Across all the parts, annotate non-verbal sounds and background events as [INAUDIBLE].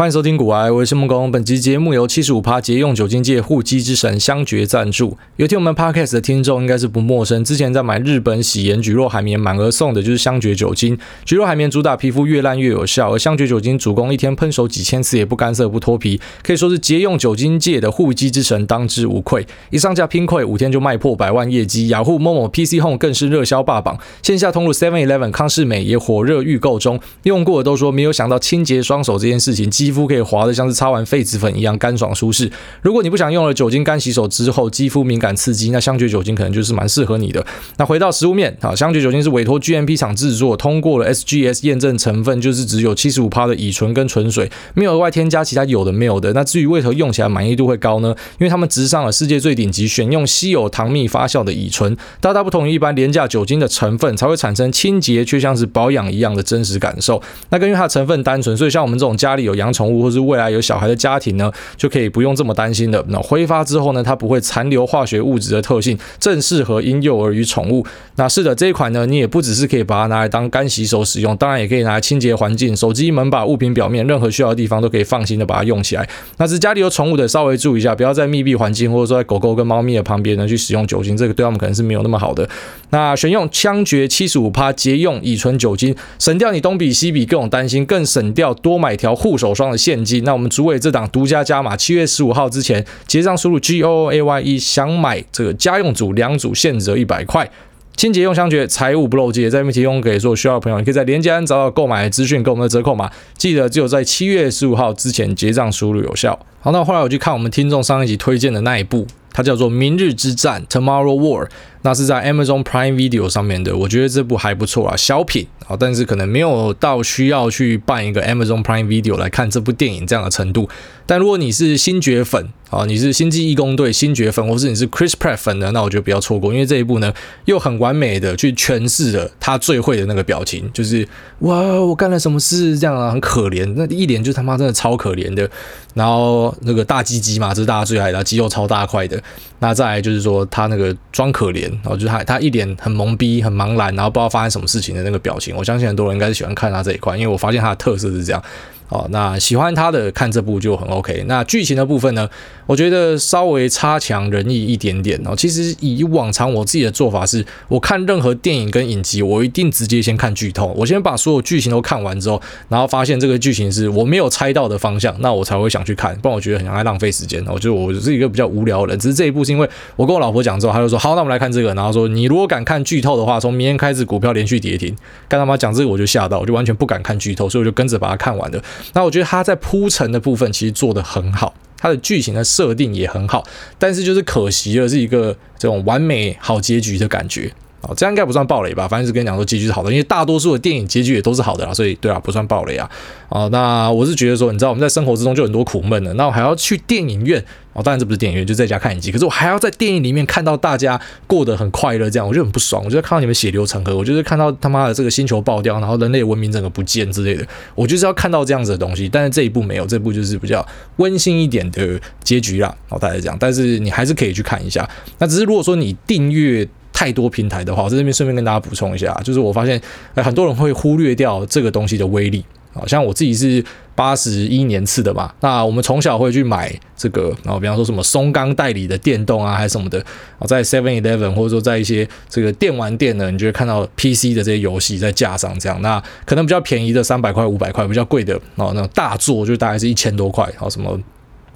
欢迎收听股癌，我是木工。本集节目由七十五趴节用酒精界护肌之神香爵赞助。有听我们 Podcast 的听众应该是不陌生，之前在买日本喜颜菊若海绵满额送的就是香爵酒精。菊若海绵主打皮肤越烂越有效，而香爵酒精主攻一天喷手几千次也不干涩不脱皮，可以说是节用酒精界的护肌之神，当之无愧。一上架拼溃，五天就卖破百万业绩，雅虎、Momo、PC Home 更是热销霸榜，线下通路 Seven Eleven、康是美也火热预购中。用过的都说没有想到清洁双手这件事情，肌肤可以滑得像是擦完痱子粉一样干爽舒适。如果你不想用了酒精干洗手之后肌肤敏感刺激，那香爵酒精可能就是蛮适合你的。那回到实物面啊，香爵酒精是委托 GMP 厂制作，通过了 SGS 验证，成分就是只有七十五趴的乙醇跟纯水，没有额外添加其他有的没有的。那至于为何用起来满意度会高呢？因为他们直上了世界最顶级，选用稀有糖蜜发酵的乙醇，大大不同于一般廉价酒精的成分，才会产生清洁却像是保养一样的真实感受。那根据它的成分单纯，所以像我们这种家里有养宠物或是未来有小孩的家庭呢，就可以不用这么担心的。那挥发之后呢，它不会残留化学物质的特性，正适合婴幼儿与宠物。那是的，这一款呢，你也不只是可以把它拿来当干洗手使用，当然也可以拿来清洁环境、手机、门把、物品表面，任何需要的地方都可以放心的把它用起来。那是家里有宠物的，稍微注意一下，不要在密闭环境或者说在狗狗跟猫咪的旁边呢去使用酒精，这个对他们可能是没有那么好的。那选用枪爵七十五趴节用乙醇酒精，省掉你东比西比各种担心，更省掉多买条护手霜的现金。那我们主委这档独家加码，七月十五号之前结账输入 G O A Y E，想买这个家用组两组现折一百块，清洁用香觉，财务不漏接，在这边提供给所有需要的朋友，你可以在连接安找到购买资讯跟我们的折扣码，记得只有在七月十五号之前结账输入有效。好，那后来我去看我们听众上一集推荐的那一部，它叫做《明日之战》（Tomorrow War）。那是在 Amazon Prime Video 上面的，我觉得这部还不错啊，小品啊，但是可能没有到需要去办一个 Amazon Prime Video 来看这部电影这样的程度。但如果你是星爵粉啊，你是星际异攻队星爵粉，或是你是 Chris Pratt 粉的，那我觉得不要错过，因为这一部呢又很完美的去诠释了他最会的那个表情，就是哇，我干了什么事这样啊，很可怜，那一脸就他妈真的超可怜的。然后那个大鸡鸡嘛，这是大家最爱的，肌肉超大块的。那再来就是说他那个装可怜。然后就是他，他一脸很懵逼、很茫然，然后不知道发生什么事情的那个表情。我相信很多人应该是喜欢看他这一块，因为我发现他的特色是这样。哦，那喜欢他的看这部就很 OK。那剧情的部分呢，我觉得稍微差强人意一点点哦。其实以往常我自己的做法是，我看任何电影跟影集，我一定直接先看剧透，我先把所有剧情都看完之后，然后发现这个剧情是我没有猜到的方向，那我才会想去看。不然我觉得很像在浪费时间。我觉得我是一个比较无聊的人，只是这一部是因为我跟我老婆讲之后，她就说好，那我们来看这个。然后说你如果敢看剧透的话，从明天开始股票连续跌停。干他妈讲这个我就吓到，我就完全不敢看剧透，所以我就跟着把它看完了。那我觉得他在铺陈的部分其实做得很好，他的剧情的设定也很好，但是就是可惜了，是一个这种完美好结局的感觉。哦，这样应该不算暴雷吧？反正是跟你讲说结局是好的，因为大多数的电影结局也都是好的啦，所以对啊，不算暴雷啊。哦，那我是觉得说，你知道我们在生活之中就很多苦闷的，那我还要去电影院哦，当然这不是电影院，就在家看影集。可是我还要在电影里面看到大家过得很快乐，这样我就很不爽。我就看到你们血流成河，我就是看到他妈的这个星球爆掉，然后人类文明整个不见之类的，我就是要看到这样子的东西。但是这一部没有，这部就是比较温馨一点的结局啦。哦，大概这样，但是你还是可以去看一下。那只是如果说你订阅。太多平台的话，我在这边顺便跟大家补充一下，就是我发现，呃，很多人会忽略掉这个东西的威力。好像我自己是八十一年次的嘛，那我们从小会去买这个，然后比方说什么松冈代理的电动啊，还是什么的，啊，在 Seven Eleven 或者说在一些这个电玩店呢，你就会看到 PC 的这些游戏在架上这样，那可能比较便宜的三百块、五百块，比较贵的哦，那种大作就大概是一千多块，然后什么。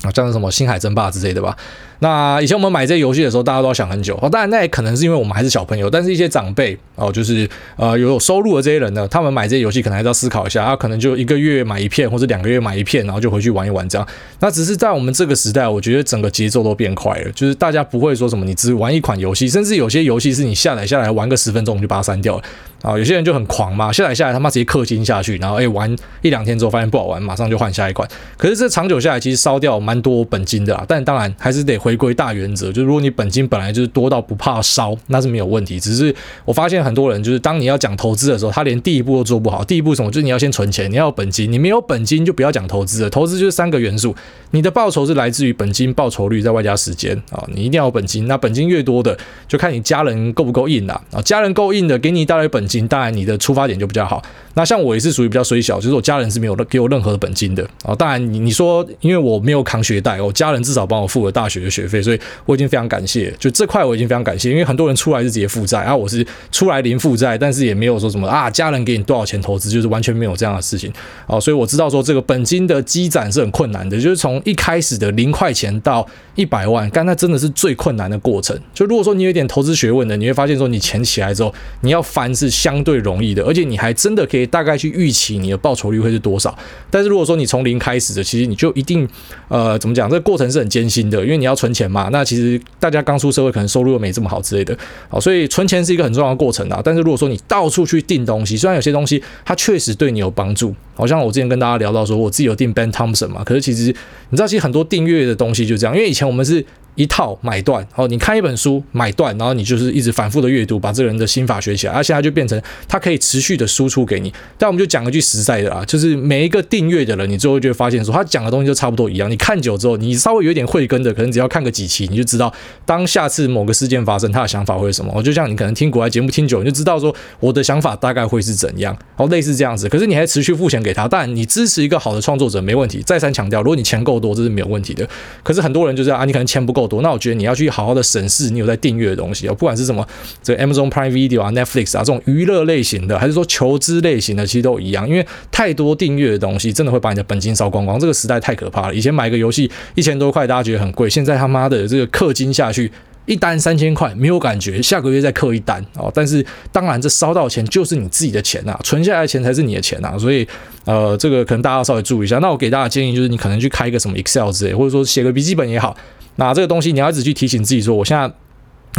啊，像是什么星海争霸之类的吧。那以前我们买这些游戏的时候，大家都要想很久。哦，当然那也可能是因为我们还是小朋友，但是一些长辈哦，就是呃有有收入的这些人呢，他们买这些游戏可能还是要思考一下，他可能就一个月买一片，或者两个月买一片，然后就回去玩一玩这样。那只是在我们这个时代，我觉得整个节奏都变快了，就是大家不会说什么你只玩一款游戏，甚至有些游戏是你下载下来玩个十分钟就把它删掉了。啊，有些人就很狂嘛，下载下来他妈直接氪金下去，然后诶玩一两天之后发现不好玩，马上就换下一款。可是这长久下来其实烧掉蛮多本金的啦，但当然还是得回归大原则，就是如果你本金本来就是多到不怕烧，那是没有问题。只是我发现很多人就是当你要讲投资的时候，他连第一步都做不好。第一步什么？就是你要先存钱，你要有本金，你没有本金就不要讲投资了。投资就是三个元素，你的报酬是来自于本金报酬率再外加时间啊，你一定要有本金。那本金越多的，就看你家人够不够硬啦。啊，家人够硬的，给你带来本金。当然你的出发点就比较好。那像我也是属于比较衰小，就是我家人是没有给我任何的本金的啊。当然你你说，因为我没有扛学贷，我家人至少帮我付了大学的学费，所以我已经非常感谢。就这块我已经非常感谢，因为很多人出来是直接负债啊，我是出来零负债，但是也没有说什么啊，家人给你多少钱投资，就是完全没有这样的事情啊。所以我知道说这个本金的积攒是很困难的，就是从一开始的零块钱到一百万，但那真的是最困难的过程。就如果说你有点投资学问的，你会发现说你钱起来之后，你要翻是相对容易的，而且你还真的可以。大概去预期你的报酬率会是多少？但是如果说你从零开始的，其实你就一定呃怎么讲？这个过程是很艰辛的，因为你要 [LAUGHS] 存钱嘛。那其实大家刚出社会，可能收入又没这么好之类的，好，所以存钱是一个很重要的过程啊。但是如果说你到处去订东西，虽然有些东西它确实对你有帮助，好像我之前跟大家聊到说，我自己有订 Ben Thompson 嘛，可是其实你知道，其实很多订阅的东西就这样，因为以前我们是。一套买断哦，你看一本书买断，然后你就是一直反复的阅读，把这个人的心法学起来，而现在就变成他可以持续的输出给你。但我们就讲一句实在的啊，就是每一个订阅的人，你最后就会发现说，他讲的东西就差不多一样。你看久之后，你稍微有一点慧根的，可能只要看个几期，你就知道当下次某个事件发生，他的想法会是什么。我就像你可能听国外节目听久，你就知道说我的想法大概会是怎样，哦，类似这样子。可是你还持续付钱给他，但你支持一个好的创作者没问题。再三强调，如果你钱够多，这是没有问题的。可是很多人就是啊，你可能钱不够多，那我觉得你要去。好好的审视你有在订阅的东西哦，不管是什么这 Amazon Prime Video 啊、Netflix 啊这种娱乐类型的，还是说求知类型的，其实都一样。因为太多订阅的东西，真的会把你的本金烧光光。这个时代太可怕了。以前买个游戏一千多块，大家觉得很贵，现在他妈的这个氪金下去，一单三千块没有感觉，下个月再氪一单哦。但是当然，这烧到钱就是你自己的钱啊，存下来的钱才是你的钱啊。所以呃，这个可能大家要稍微注意一下。那我给大家建议就是，你可能去开一个什么 Excel 之类，或者说写个笔记本也好。那这个东西你要一直去提醒自己说，我现在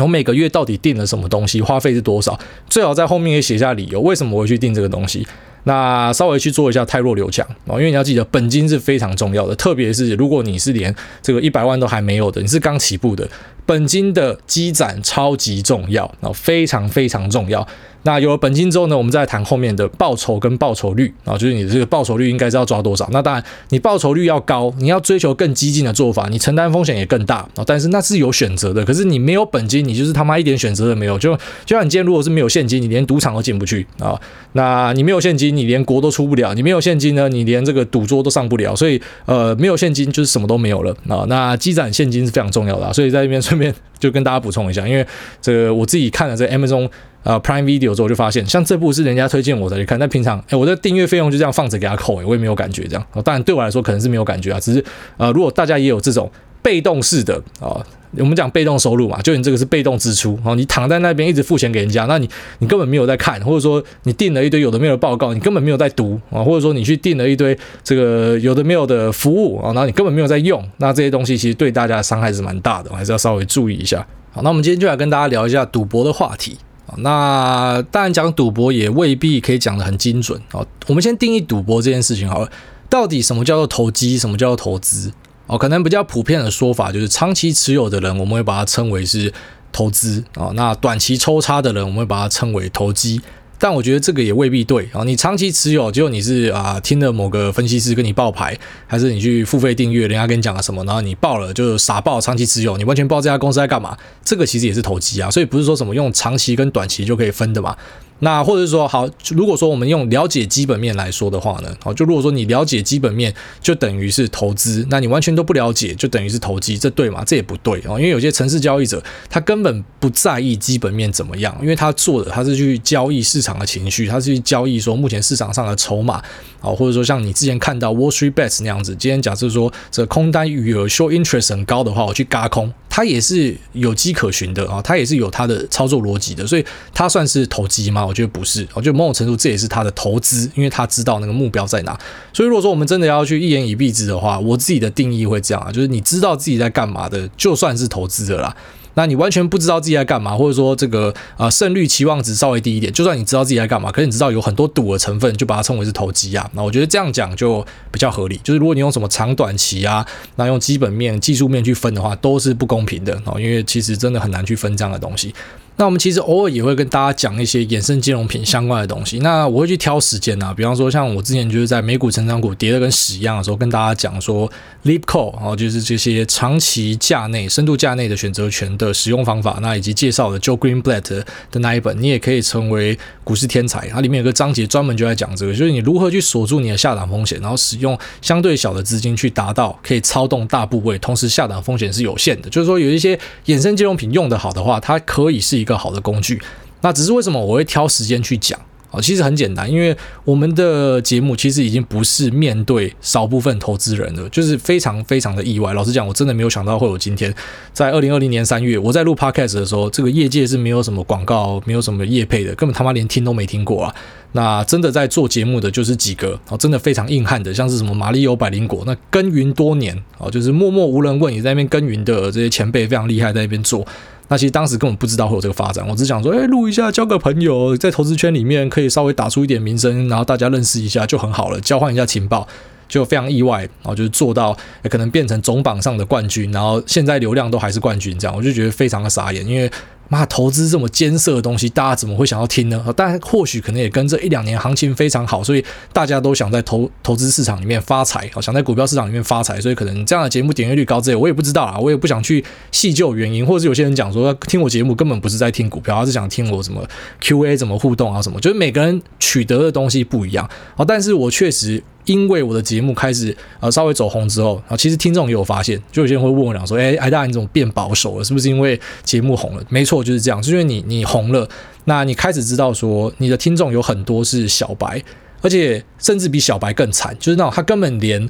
我每个月到底订了什么东西，花费是多少？最好在后面也写下理由，为什么我会去订这个东西。那稍微去做一下汰弱留强啊，因为你要记得本金是非常重要的，特别是如果你是连这个一百万都还没有的，你是刚起步的，本金的积攒超级重要啊，非常非常重要。那有了本金之后呢，我们再谈后面的报酬跟报酬率啊，就是你的这个报酬率应该是要抓多少？那当然，你报酬率要高，你要追求更激进的做法，你承担风险也更大啊。但是那是有选择的，可是你没有本金，你就是他妈一点选择都没有。就就像你今天如果是没有现金，你连赌场都进不去啊。那你没有现金，你连国都出不了。你没有现金呢，你连这个赌桌都上不了。所以呃，没有现金就是什么都没有了啊。那积攒现金是非常重要的。所以在这边顺便就跟大家补充一下，因为这个我自己看了这 Amazon。呃，Prime Video 之后就发现，像这部是人家推荐我才去看，但平常，哎，我的订阅费用就这样放着给他扣，哎，我也没有感觉这样。当然对我来说可能是没有感觉啊，只是呃，如果大家也有这种被动式的啊，我们讲被动收入嘛，就你这个是被动支出啊，你躺在那边一直付钱给人家，那你你根本没有在看，或者说你订了一堆有的没有的报告，你根本没有在读啊，或者说你去订了一堆这个有的没有的服务啊，然后你根本没有在用，那这些东西其实对大家的伤害是蛮大的，还是要稍微注意一下。好，那我们今天就来跟大家聊一下赌博的话题。那当然讲赌博也未必可以讲得很精准哦。我们先定义赌博这件事情好了，到底什么叫做投机，什么叫做投资？哦，可能比较普遍的说法就是长期持有的人，我们会把它称为是投资啊。那短期抽插的人，我们会把它称为投机。但我觉得这个也未必对啊！你长期持有，结果你是啊听了某个分析师跟你报牌，还是你去付费订阅，人家跟你讲了什么，然后你报了就傻报长期持有，你完全不知道这家公司在干嘛，这个其实也是投机啊！所以不是说什么用长期跟短期就可以分的嘛。那或者是说，好，如果说我们用了解基本面来说的话呢，好，就如果说你了解基本面，就等于是投资，那你完全都不了解，就等于是投机，这对吗？这也不对哦，因为有些城市交易者他根本不在意基本面怎么样，因为他做的他是去交易市场的情绪，他是去交易说目前市场上的筹码啊，或者说像你之前看到 Wall Street Bets 那样子，今天假设说这空单余额 show interest 很高的话，我去轧空。它也是有迹可循的啊，它也是有它的操作逻辑的，所以它算是投机吗？我觉得不是，我觉得某种程度这也是他的投资，因为他知道那个目标在哪。所以如果说我们真的要去一言以蔽之的话，我自己的定义会这样啊，就是你知道自己在干嘛的，就算是投资的啦。那你完全不知道自己在干嘛，或者说这个呃胜率期望值稍微低一点，就算你知道自己在干嘛，可是你知道有很多赌的成分，就把它称为是投机啊。那我觉得这样讲就比较合理。就是如果你用什么长短期啊，那用基本面、技术面去分的话，都是不公平的哦，因为其实真的很难去分这样的东西。那我们其实偶尔也会跟大家讲一些衍生金融品相关的东西。那我会去挑时间啊，比方说像我之前就是在美股成长股跌得跟屎一样的时候，跟大家讲说 Leap Call 哦，就是这些长期价内、深度价内的选择权的使用方法。那以及介绍了 Joe Greenblatt 的那一本，你也可以成为股市天才。它里面有个章节专门就在讲这个，就是你如何去锁住你的下档风险，然后使用相对小的资金去达到可以操纵大部位，同时下档风险是有限的。就是说有一些衍生金融品用得好的话，它可以是一一个好的工具，那只是为什么我会挑时间去讲啊？其实很简单，因为我们的节目其实已经不是面对少部分投资人了，就是非常非常的意外。老实讲，我真的没有想到会有今天，在二零二零年三月，我在录 Podcast 的时候，这个业界是没有什么广告，没有什么业配的，根本他妈连听都没听过啊。那真的在做节目的就是几个啊，真的非常硬汉的，像是什么马里欧百灵果，那耕耘多年啊，就是默默无人问也在那边耕耘的这些前辈非常厉害，在那边做。那其实当时根本不知道会有这个发展，我只想说，哎，录一下，交个朋友，在投资圈里面可以稍微打出一点名声，然后大家认识一下就很好了，交换一下情报，就非常意外，然后就是做到 [LAUGHS] 可能变成总榜上的冠军，然后现在流量都还是冠军，这样我就觉得非常的傻眼，因为。妈，投资这么艰涩的东西，大家怎么会想要听呢？但，或许可能也跟这一两年行情非常好，所以大家都想在投投资市场里面发财，想在股票市场里面发财，所以可能这样的节目点阅率高之类，我也不知道啊，我也不想去细究原因，或者是有些人讲说，听我节目根本不是在听股票，而是想听我什么 QA 怎么互动啊什么，就是每个人取得的东西不一样啊，但是我确实。因为我的节目开始呃稍微走红之后啊，其实听众也有发现，就有些人会问我讲说，哎，癌大你怎么变保守了？是不是因为节目红了？没错，就是这样，是因为你你红了，那你开始知道说你的听众有很多是小白，而且甚至比小白更惨，就是那种他根本连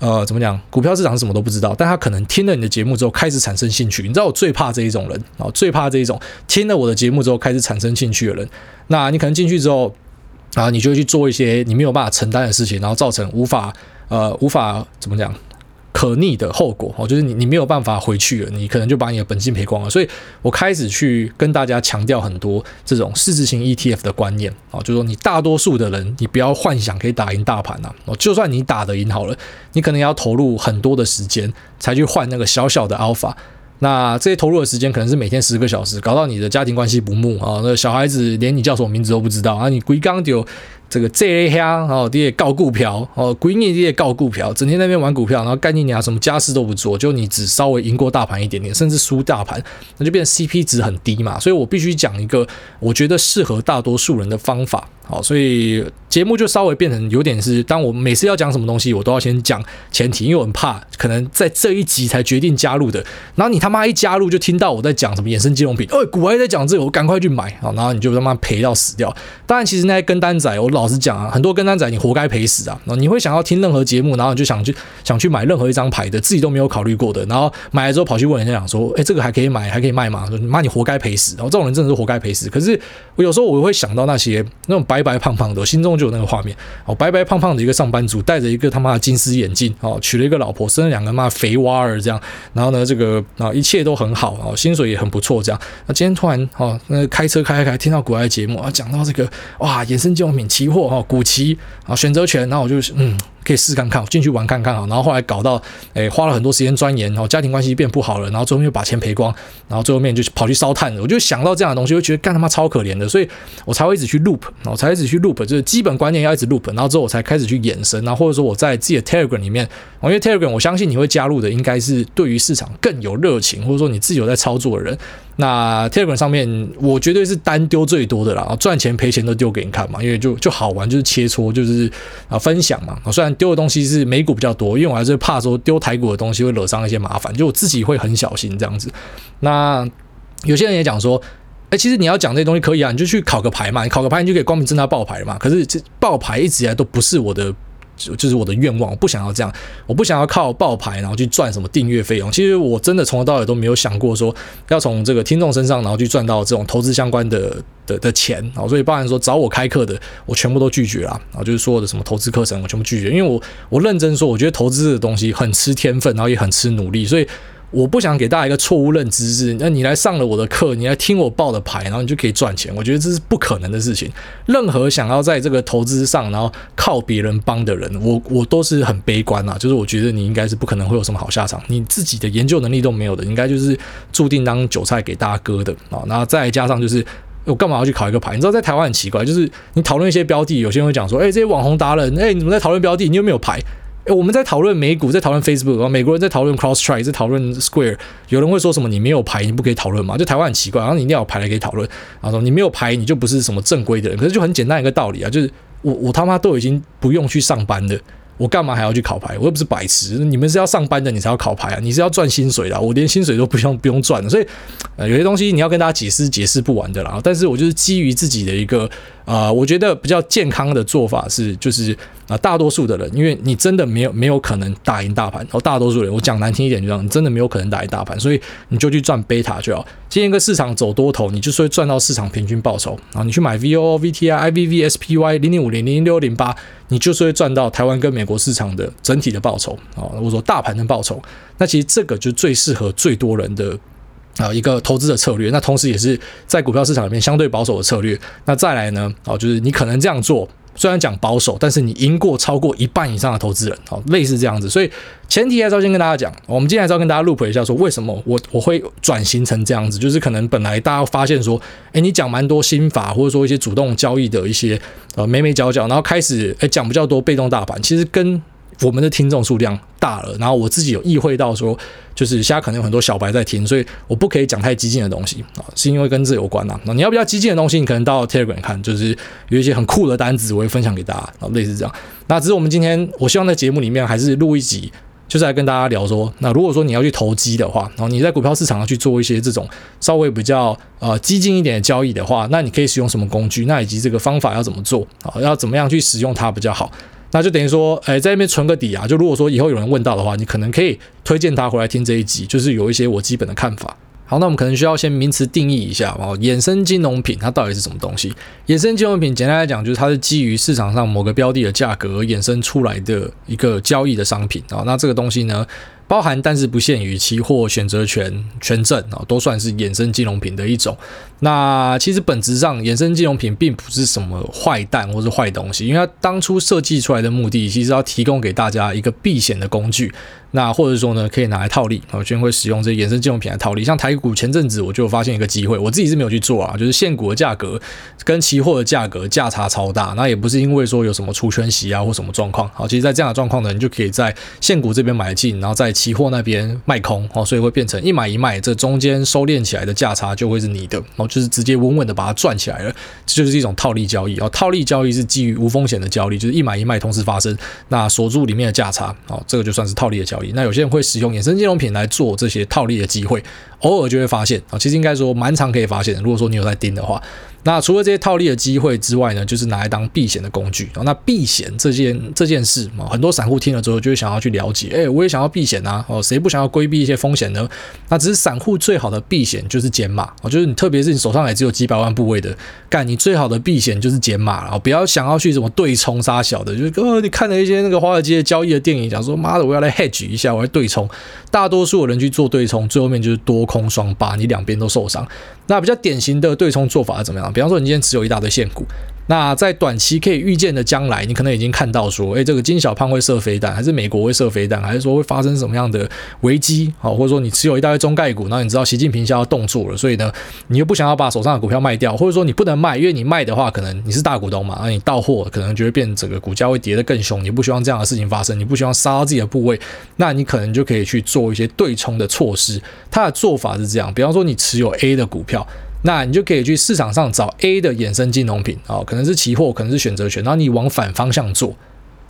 呃怎么讲股票市场什么都不知道，但他可能听了你的节目之后开始产生兴趣。你知道我最怕这一种人啊，最怕这一种听了我的节目之后开始产生兴趣的人。那你可能进去之后。然后你就去做一些你没有办法承担的事情，然后造成无法呃无法怎么讲可逆的后果哦，就是你你没有办法回去了，你可能就把你的本金赔光了。所以我开始去跟大家强调很多这种市值型 ETF 的观念啊，就是说你大多数的人你不要幻想可以打赢大盘呐哦，就算你打得赢好了，你可能要投入很多的时间才去换那个小小的 alpha。那这些投入的时间可能是每天十个小时，搞到你的家庭关系不睦啊，那小孩子连你叫什么名字都不知道啊，你归刚就。这个这一乡哦，你也搞股票哦，闺蜜你也搞股票，整天在那边玩股票，然后干你娘什么家事都不做，就你只稍微赢过大盘一点点，甚至输大盘，那就变成 CP 值很低嘛。所以我必须讲一个我觉得适合大多数人的方法。好，所以节目就稍微变成有点是，当我每次要讲什么东西，我都要先讲前提，因为我很怕可能在这一集才决定加入的，然后你他妈一加入就听到我在讲什么衍生金融品，哎，股癌在讲这个，我赶快去买，好，然后你就他妈赔到死掉。[LAUGHS] 当然，其实那些跟单仔，我老老实讲啊，很多跟单仔你活该赔死啊。你会想要听任何节目，然后你就想去想去买任何一张牌的，自己都没有考虑过的，然后买了之后跑去问人家讲说，哎，这个还可以买，还可以卖吗？说妈，你活该赔死。然后这种人真的是活该赔死。可是我有时候我会想到那些那种白。白胖胖的，我心中就有那个画面哦，白白胖胖的一个上班族，戴着一个他妈的金丝眼镜哦，娶了一个老婆，生了两个妈肥娃儿这样，然后呢，这个啊一切都很好哦，薪水也很不错这样。那今天突然哦，那开车开开开，听到国外节目啊，讲到这个哇，衍生金融品期货哈，股期啊，选择权，然后我就嗯。可以试看看，进去玩看看啊，然后后来搞到，诶，花了很多时间钻研，然后家庭关系变不好了，然后最后面又把钱赔光，然后最后面就跑去烧炭了。我就想到这样的东西，我觉得干他妈超可怜的，所以我才会一直去 loop，然后才一直去 loop，就是基本观念要一直 loop，然后之后我才开始去延伸，然后或者说我在自己的 Telegram 里面，因为 Telegram 我相信你会加入的，应该是对于市场更有热情，或者说你自己有在操作的人。那 Telegram 上面，我绝对是单丢最多的啦，赚钱赔钱都丢给你看嘛，因为就就好玩，就是切磋，就是啊分享嘛。虽然丢的东西是美股比较多，因为我还是怕说丢台股的东西会惹上一些麻烦，就我自己会很小心这样子。那有些人也讲说，哎，其实你要讲这些东西可以啊，你就去考个牌嘛，你考个牌你就可以光明正大爆牌嘛。可是这爆牌一直以来都不是我的。就就是我的愿望，我不想要这样，我不想要靠爆牌然后去赚什么订阅费用。其实我真的从头到尾都没有想过说要从这个听众身上然后去赚到这种投资相关的的的钱啊。所以包含说找我开课的，我全部都拒绝了啊。就是说的什么投资课程，我全部拒绝，因为我我认真说，我觉得投资这个东西很吃天分，然后也很吃努力，所以。我不想给大家一个错误认知是，那你来上了我的课，你来听我报的牌，然后你就可以赚钱。我觉得这是不可能的事情。任何想要在这个投资上，然后靠别人帮的人，我我都是很悲观啊。就是我觉得你应该是不可能会有什么好下场，你自己的研究能力都没有的，应该就是注定当韭菜给大家割的啊。然后再加上就是。我干嘛要去考一个牌？你知道在台湾很奇怪，就是你讨论一些标的，有些人会讲说，哎，这些网红达人，哎，你们在讨论标的，你有没有牌？哎，我们在讨论美股，在讨论 Facebook，美国人在讨论 Crosstry，在讨论 Square，有人会说什么？你没有牌，你不可以讨论吗？就台湾很奇怪，然后你一定要有牌来可以讨论，然后说你没有牌，你就不是什么正规的人。可是就很简单一个道理啊，就是我我他妈都已经不用去上班的。我干嘛还要去考牌？我又不是白痴。你们是要上班的，你才要考牌啊！你是要赚薪水的，我连薪水都不用不用赚的。所以，呃，有些东西你要跟大家解释解释不完的啦。但是我就是基于自己的一个。啊、我觉得比较健康的做法是，就是啊、大多数的人，因为你真的没有没有可能打赢大盘，然哦，大多数人，我讲难听一点，就这样，你真的没有可能打赢大盘，所以你就去赚贝塔就好。今天一个市场走多头，你就是会赚到市场平均报酬，然后你去买 VOO、VTI、IVV、SPY 零零五零零零六零八，你就是会赚到台湾跟美国市场的整体的报酬啊，我说大盘的报酬，那其实这个就最适合最多人的。啊，一个投资的策略，那同时也是在股票市场里面相对保守的策略。那再来呢？哦，就是你可能这样做，虽然讲保守，但是你赢过超过一半以上的投资人，哦，类似这样子。所以前提还是要先跟大家讲，我们今天还是要跟大家 loop 一下，说为什么我我会转型成这样子，就是可能本来大家发现说，诶，你讲蛮多心法，或者说一些主动交易的一些呃眉眉角角，然后开始诶讲比较多被动大盘，其实跟我们的听众数量大了，然后我自己有意会到说，就是现在可能有很多小白在听，所以我不可以讲太激进的东西啊，是因为跟这有关呐。那你要比较激进的东西，你可能到 Telegram 看，就是有一些很酷的单子，我会分享给大家啊，类似这样。那只是我们今天，我希望在节目里面还是录一集，就是来跟大家聊说，那如果说你要去投机的话，然后你在股票市场上去做一些这种稍微比较呃激进一点的交易的话，那你可以使用什么工具？那以及这个方法要怎么做啊？要怎么样去使用它比较好？那就等于说，哎，在那边存个底啊。就如果说以后有人问到的话，你可能可以推荐他回来听这一集，就是有一些我基本的看法。好，那我们可能需要先名词定义一下哦，衍生金融品它到底是什么东西？衍生金融品简单来讲，就是它是基于市场上某个标的的价格衍生出来的一个交易的商品啊。那这个东西呢，包含但是不限于期货、选择权、权证啊，都算是衍生金融品的一种。那其实本质上，衍生金融品并不是什么坏蛋或是坏东西，因为它当初设计出来的目的，其实要提供给大家一个避险的工具。那或者说呢，可以拿来套利，我今天会使用这衍生金融品来套利。像台股前阵子我就发现一个机会，我自己是没有去做啊，就是现股的价格跟期货的价格价差超大，那也不是因为说有什么出圈息啊或什么状况。好，其实，在这样的状况呢，你就可以在现股这边买进，然后在期货那边卖空，哦，所以会变成一买一卖，这中间收敛起来的价差就会是你的，哦，就是直接稳稳的把它赚起来了，这就是一种套利交易。哦，套利交易是基于无风险的交易，就是一买一卖同时发生，那锁住里面的价差，哦，这个就算是套利的交易。那有些人会使用衍生金融品来做这些套利的机会，偶尔就会发现啊，其实应该说蛮常可以发现的。如果说你有在盯的话。那除了这些套利的机会之外呢，就是拿来当避险的工具。那避险这件这件事嘛，很多散户听了之后就会想要去了解。哎，我也想要避险啊！哦，谁不想要规避一些风险呢？那只是散户最好的避险就是减码。哦，就是你特别是你手上也只有几百万部位的，干你最好的避险就是减码了。不要想要去什么对冲杀小的，就是呃，你看了一些那个华尔街交易的电影，讲说妈的，我要来 hedge 一下，我要对冲。大多数的人去做对冲，最后面就是多空双八，你两边都受伤。那比较典型的对冲做法是怎么样？比方说，你今天持有一大堆现股。那在短期可以预见的将来，你可能已经看到说，诶，这个金小胖会射飞弹，还是美国会射飞弹，还是说会发生什么样的危机？好，或者说你持有一大堆中概股，那你知道习近平现在要动作了，所以呢，你又不想要把手上的股票卖掉，或者说你不能卖，因为你卖的话，可能你是大股东嘛，那你到货可能就会变整个股价会跌得更凶，你不希望这样的事情发生，你不希望杀到自己的部位，那你可能就可以去做一些对冲的措施。他的做法是这样，比方说你持有 A 的股票。那你就可以去市场上找 A 的衍生金融品啊，可能是期货，可能是选择权，然后你往反方向做。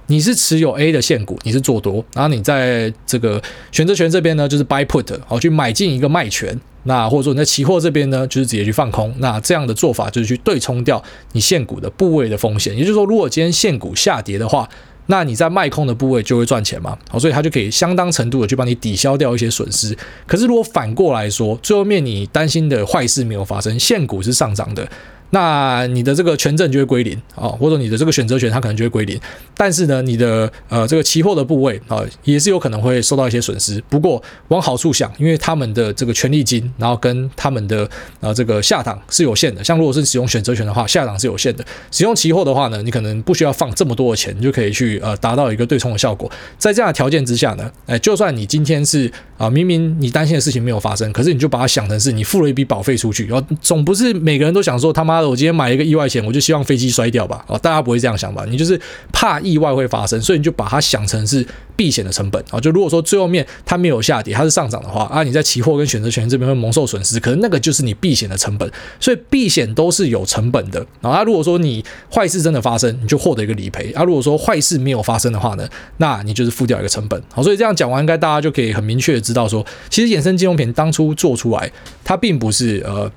你是持有 A 的现股，你是做多，然后你在这个选择权这边呢，就是 buy put，好，去买进一个卖权。那或者说你在期货这边呢，就是直接去放空。那这样的做法就是去对冲掉你现股的部位的风险。也就是说，如果今天现股下跌的话，那你在卖空的部位就会赚钱嘛？好，所以它就可以相当程度的去帮你抵消掉一些损失。可是如果反过来说，最后面你担心的坏事没有发生，现股是上涨的，那你的这个权证就会归零啊，或者你的这个选择权它可能就会归零。但是呢，你的呃这个期货的部位啊，也是有可能会受到一些损失。不过往好处想，因为他们的这个权利金，然后跟他们的呃这个下档是有限的。像如果是使用选择权的话，下档是有限的。使用期货的话呢，你可能不需要放这么多的钱，你就可以去呃达到一个对冲的效果。在这样的条件之下呢，哎，就算你今天是啊明明你担心的事情没有发生，可是你就把它想成是你付了一笔保费出去，然后总不是每个人都想说他妈我今天买一个意外险，我就希望飞机摔掉吧？哦，大家不会这样想吧？你就是怕意外会发生，所以你就把它想成是避险的成本啊。就如果说最后面它没有下跌，它是上涨的话啊，你在期货跟选择权这边会蒙受损失，可是那个就是你避险的成本。所以避险都是有成本的啊。如果说你坏事真的发生，你就获得一个理赔啊。如果说坏事没有发生的话呢，那你就是付掉一个成本。好，所以这样讲完，应该大家就可以很明确的知道说，其实衍生金融品当初做出来，它并不是呃。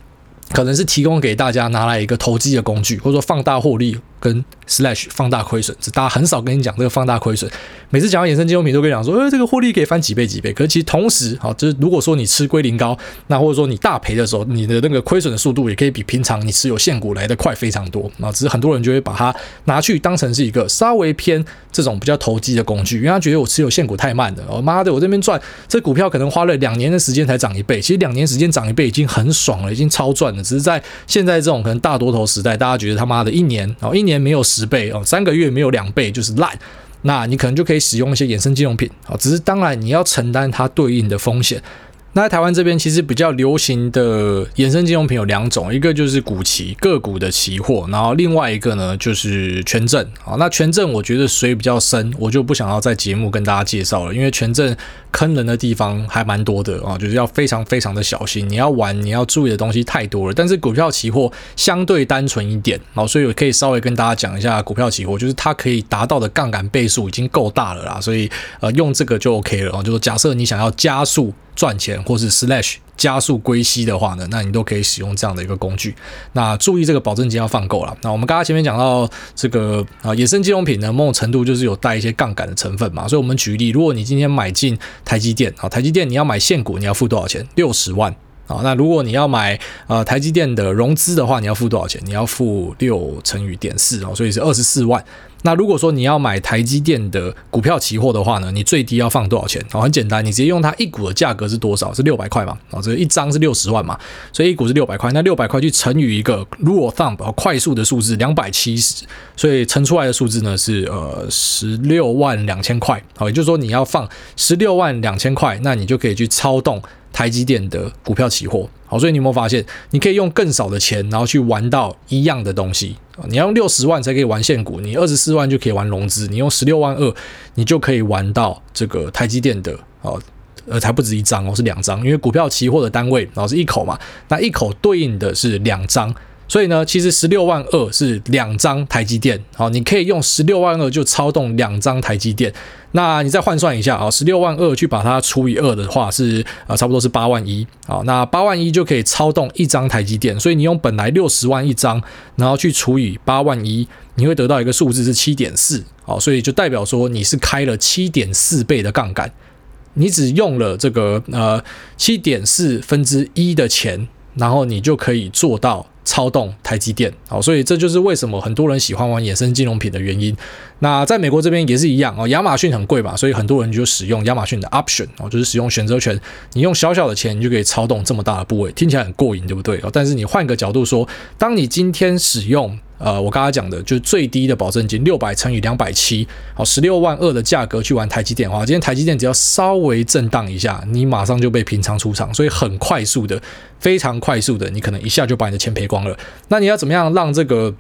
可能是提供给大家拿来一个投机的工具，或者说放大获利。跟 slash 放大亏损，这大家很少跟你讲这个放大亏损。每次讲到衍生金融品，都跟你讲说，呃，这个获利可以翻几倍几倍。可是其实同时，好，就是如果说你吃归零高，那或者说你大赔的时候，你的那个亏损的速度也可以比平常你持有现股来的快非常多。那只是很多人就会把它拿去当成是一个稍微偏这种比较投机的工具，因为他觉得我持有现股太慢了。哦妈的，我这边赚这股票可能花了两年的时间才涨一倍，其实两年时间涨一倍已经很爽了，已经超赚了。只是在现在这种可能大多头时代，大家觉得他妈的一年哦一。年没有十倍哦，三个月没有两倍就是烂，那你可能就可以使用一些衍生金融品啊，只是当然你要承担它对应的风险。那在台湾这边，其实比较流行的衍生金融品有两种，一个就是股期个股的期货，然后另外一个呢就是权证啊。那权证我觉得水比较深，我就不想要在节目跟大家介绍了，因为权证坑人的地方还蛮多的啊，就是要非常非常的小心，你要玩你要注意的东西太多了。但是股票期货相对单纯一点，然后所以我可以稍微跟大家讲一下股票期货，就是它可以达到的杠杆倍数已经够大了啦，所以呃用这个就 OK 了啊，就是假设你想要加速。赚钱或是 slash 加速归西的话呢，那你都可以使用这样的一个工具。那注意这个保证金要放够了。那我们刚刚前面讲到这个啊，衍生金融品呢，某种程度就是有带一些杠杆的成分嘛。所以我们举例，如果你今天买进台积电啊，台积电你要买现股，你要付多少钱？六十万啊。那如果你要买呃台积电的融资的话，你要付多少钱？你要付六乘以点四啊，所以是二十四万。那如果说你要买台积电的股票期货的话呢，你最低要放多少钱？哦，很简单，你直接用它一股的价格是多少？是六百块嘛？哦，这一张是六十万嘛，所以一股是六百块。那六百块去乘以一个 rule thumb 快速的数字两百七十，所以乘出来的数字呢是呃十六万两千块。好，也就是说你要放十六万两千块，那你就可以去操纵台积电的股票期货。好，所以你有没有发现，你可以用更少的钱，然后去玩到一样的东西？你要用六十万才可以玩现股，你二十四万就可以玩融资，你用十六万二，你就可以玩到这个台积电的哦，呃，才不止一张哦，是两张，因为股票期货的单位然后是一口嘛，那一口对应的是两张。所以呢，其实十六万二是两张台积电，好，你可以用十六万二就操纵两张台积电。那你再换算一下啊，十六万二去把它除以二的话是啊，差不多是八万一。好，那八万一就可以操纵一张台积电。所以你用本来六十万一张，然后去除以八万一，你会得到一个数字是七点四。好，所以就代表说你是开了七点四倍的杠杆，你只用了这个呃七点四分之一的钱，然后你就可以做到。操动台积电，好，所以这就是为什么很多人喜欢玩衍生金融品的原因。那在美国这边也是一样哦，亚马逊很贵嘛，所以很多人就使用亚马逊的 option 哦，就是使用选择权。你用小小的钱，你就可以操动这么大的部位，听起来很过瘾，对不对？哦但是你换个角度说，当你今天使用。呃，我刚刚讲的就是最低的保证金六百乘以两百七，好，十六万二的价格去玩台积电的话，今天台积电只要稍微震荡一下，你马上就被平仓出场，所以很快速的，非常快速的，你可能一下就把你的钱赔光了。那你要怎么样让这个？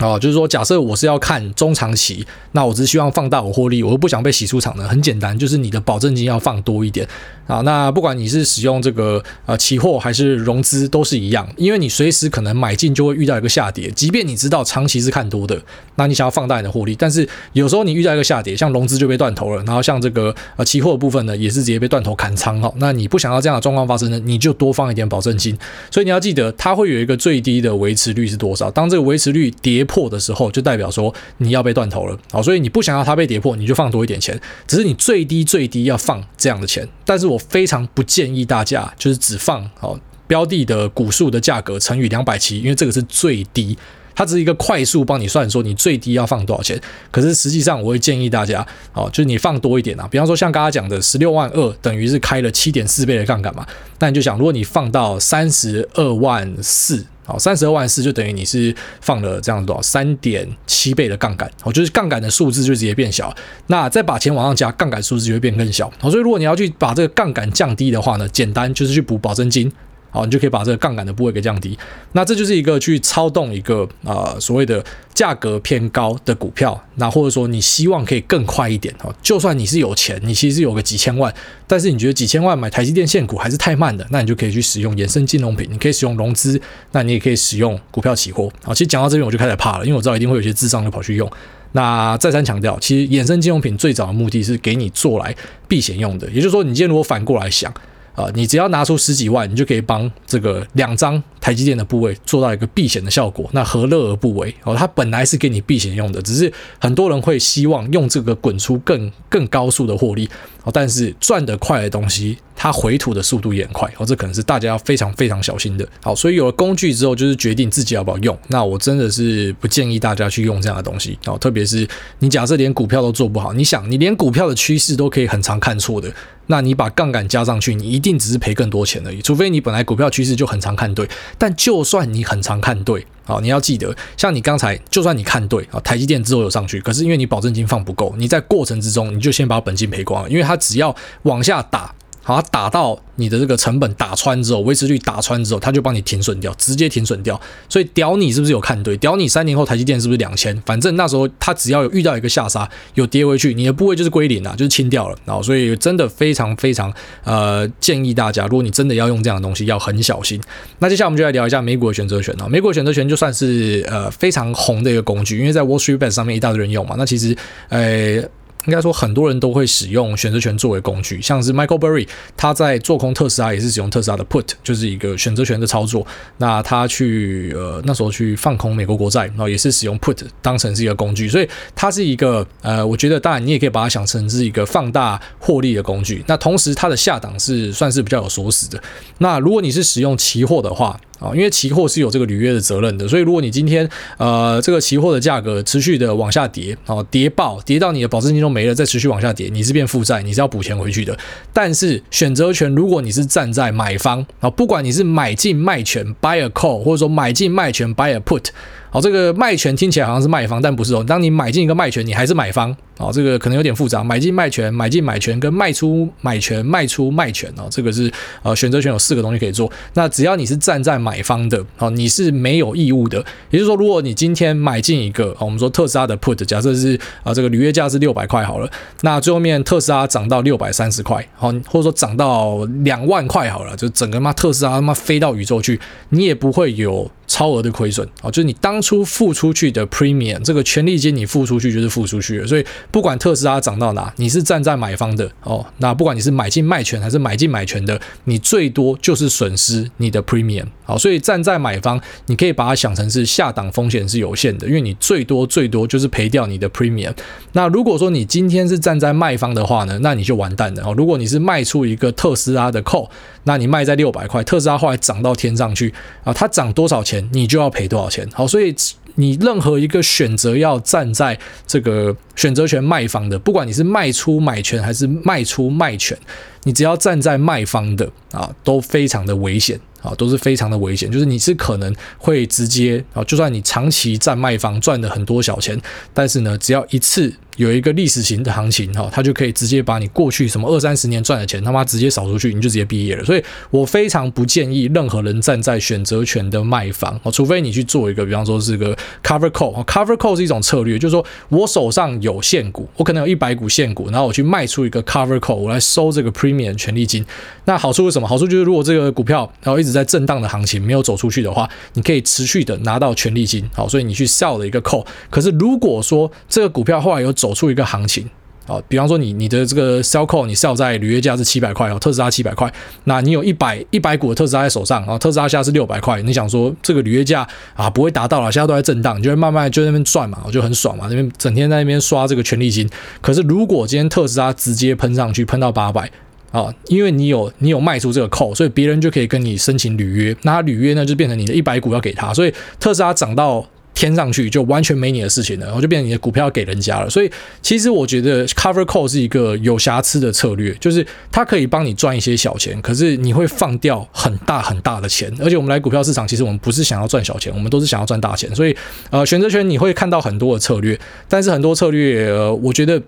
哦，就是说，假设我是要看中长期，那我只是希望放大我获利，我又不想被洗出场的。很简单，就是你的保证金要放多一点啊。那不管你是使用这个呃期货还是融资，都是一样，因为你随时可能买进就会遇到一个下跌，即便你知道长期是看多的，那你想要放大你的获利，但是有时候你遇到一个下跌，像融资就被断头了，然后像这个呃期货部分呢，也是直接被断头砍仓哈。那你不想要这样的状况发生呢，你就多放一点保证金。所以你要记得，它会有一个最低的维持率是多少？当这个维持率跌破的时候，就代表说你要被断头了，好，所以你不想要它被跌破，你就放多一点钱，只是你最低最低要放这样的钱，但是我非常不建议大家就是只放好标的的股数的价格乘以两百七，因为这个是最低。它只是一个快速帮你算说你最低要放多少钱，可是实际上我会建议大家，哦，就是你放多一点啊。比方说像刚刚讲的十六万二，等于是开了七点四倍的杠杆嘛。那你就想，如果你放到三十二万四，哦，三十二万四就等于你是放了这样多少三点七倍的杠杆，哦，就是杠杆的数字就直接变小。那再把钱往上加，杠杆数字就会变更小。哦，所以如果你要去把这个杠杆降低的话呢，简单就是去补保证金。好，你就可以把这个杠杆的部位给降低。那这就是一个去操纵一个呃所谓的价格偏高的股票。那或者说你希望可以更快一点哦，就算你是有钱，你其实有个几千万，但是你觉得几千万买台积电现股还是太慢的，那你就可以去使用衍生金融品，你可以使用融资，那你也可以使用股票期货。好，其实讲到这边我就开始怕了，因为我知道一定会有些智障就跑去用。那再三强调，其实衍生金融品最早的目的是给你做来避险用的，也就是说，你今天如果反过来想。啊，你只要拿出十几万，你就可以帮这个两张台积电的部位做到一个避险的效果。那何乐而不为？哦，它本来是给你避险用的，只是很多人会希望用这个滚出更更高速的获利。哦，但是赚得快的东西，它回吐的速度也很快。哦，这可能是大家要非常非常小心的。好，所以有了工具之后，就是决定自己要不要用。那我真的是不建议大家去用这样的东西。哦，特别是你假设连股票都做不好，你想，你连股票的趋势都可以很常看错的。那你把杠杆加上去，你一定只是赔更多钱而已。除非你本来股票趋势就很常看对，但就算你很常看对，好，你要记得，像你刚才，就算你看对啊，台积电之后有上去，可是因为你保证金放不够，你在过程之中你就先把本金赔光了，因为它只要往下打。好，它打到你的这个成本打穿之后，维持率打穿之后，它就帮你停损掉，直接停损掉。所以屌你是不是有看对？屌你三年后台积电是不是两千？反正那时候它只要有遇到一个下杀，有跌回去，你的部位就是归零啊，就是清掉了。然后所以真的非常非常呃建议大家，如果你真的要用这样的东西，要很小心。那接下来我们就来聊一下美股的选择权啊。美股的选择权就算是呃非常红的一个工具，因为在 Wall Street Bets 上面一大堆人用嘛。那其实呃。应该说，很多人都会使用选择权作为工具，像是 Michael Burry，他在做空特斯拉也是使用特斯拉的 Put，就是一个选择权的操作。那他去呃那时候去放空美国国债，然后也是使用 Put 当成是一个工具，所以它是一个呃，我觉得当然你也可以把它想成是一个放大获利的工具。那同时它的下档是算是比较有锁死的。那如果你是使用期货的话，啊，因为期货是有这个履约的责任的，所以如果你今天呃这个期货的价格持续的往下跌，哦跌爆，跌到你的保证金都没了，再持续往下跌，你是变负债，你是要补钱回去的。但是选择权，如果你是站在买方啊，不管你是买进卖权 buy a call，或者说买进卖权 buy a put。好，这个卖权听起来好像是卖方，但不是哦。当你买进一个卖权，你还是买方。哦，这个可能有点复杂。买进卖权、买进买权跟卖出买权、卖出卖权哦，这个是呃选择权有四个东西可以做。那只要你是站在买方的，哦，你是没有义务的。也就是说，如果你今天买进一个，我们说特斯拉的 put，假设是啊这个履约价是六百块好了，那最后面特斯拉涨到六百三十块，好，或者说涨到两万块好了，就整个妈特斯拉他妈飞到宇宙去，你也不会有。超额的亏损啊，就是你当初付出去的 premium 这个权利金，你付出去就是付出去了。所以不管特斯拉涨到哪，你是站在买方的哦。那不管你是买进卖权还是买进买权的，你最多就是损失你的 premium。好，所以站在买方，你可以把它想成是下档风险是有限的，因为你最多最多就是赔掉你的 premium。那如果说你今天是站在卖方的话呢，那你就完蛋了哦。如果你是卖出一个特斯拉的 call，那你卖在六百块，特斯拉后来涨到天上去啊，它涨多少钱？你就要赔多少钱？好，所以你任何一个选择要站在这个选择权卖方的，不管你是卖出买权还是卖出卖权，你只要站在卖方的啊，都非常的危险。啊，都是非常的危险，就是你是可能会直接啊，就算你长期站卖方赚了很多小钱，但是呢，只要一次。有一个历史型的行情哈，它就可以直接把你过去什么二三十年赚的钱他妈直接扫出去，你就直接毕业了。所以我非常不建议任何人站在选择权的卖方哦，除非你去做一个，比方说是个 cover call。cover call 是一种策略，就是说我手上有现股，我可能有一百股现股，然后我去卖出一个 cover call，我来收这个 premium 权利金。那好处是什么？好处就是如果这个股票然后一直在震荡的行情没有走出去的话，你可以持续的拿到权利金。好，所以你去 sell 了一个 call。可是如果说这个股票后来有走出一个行情，啊，比方说你你的这个 sell call，你 sell 在履约价是七百块哦，特斯拉七百块，那你有一百一百股的特斯拉在手上啊，特斯拉现在是六百块，你想说这个履约价啊不会达到了，现在都在震荡，你就会慢慢就在那边赚嘛，我就很爽嘛，那边整天在那边刷这个权利金。可是如果今天特斯拉直接喷上去，喷到八百。啊，因为你有你有卖出这个 call，所以别人就可以跟你申请履约，那他履约呢就变成你的一百股要给他，所以特斯拉涨到。天上去就完全没你的事情了，然后就变成你的股票给人家了。所以其实我觉得 cover call 是一个有瑕疵的策略，就是它可以帮你赚一些小钱，可是你会放掉很大很大的钱。而且我们来股票市场，其实我们不是想要赚小钱，我们都是想要赚大钱。所以呃，选择权你会看到很多的策略，但是很多策略呃，我觉得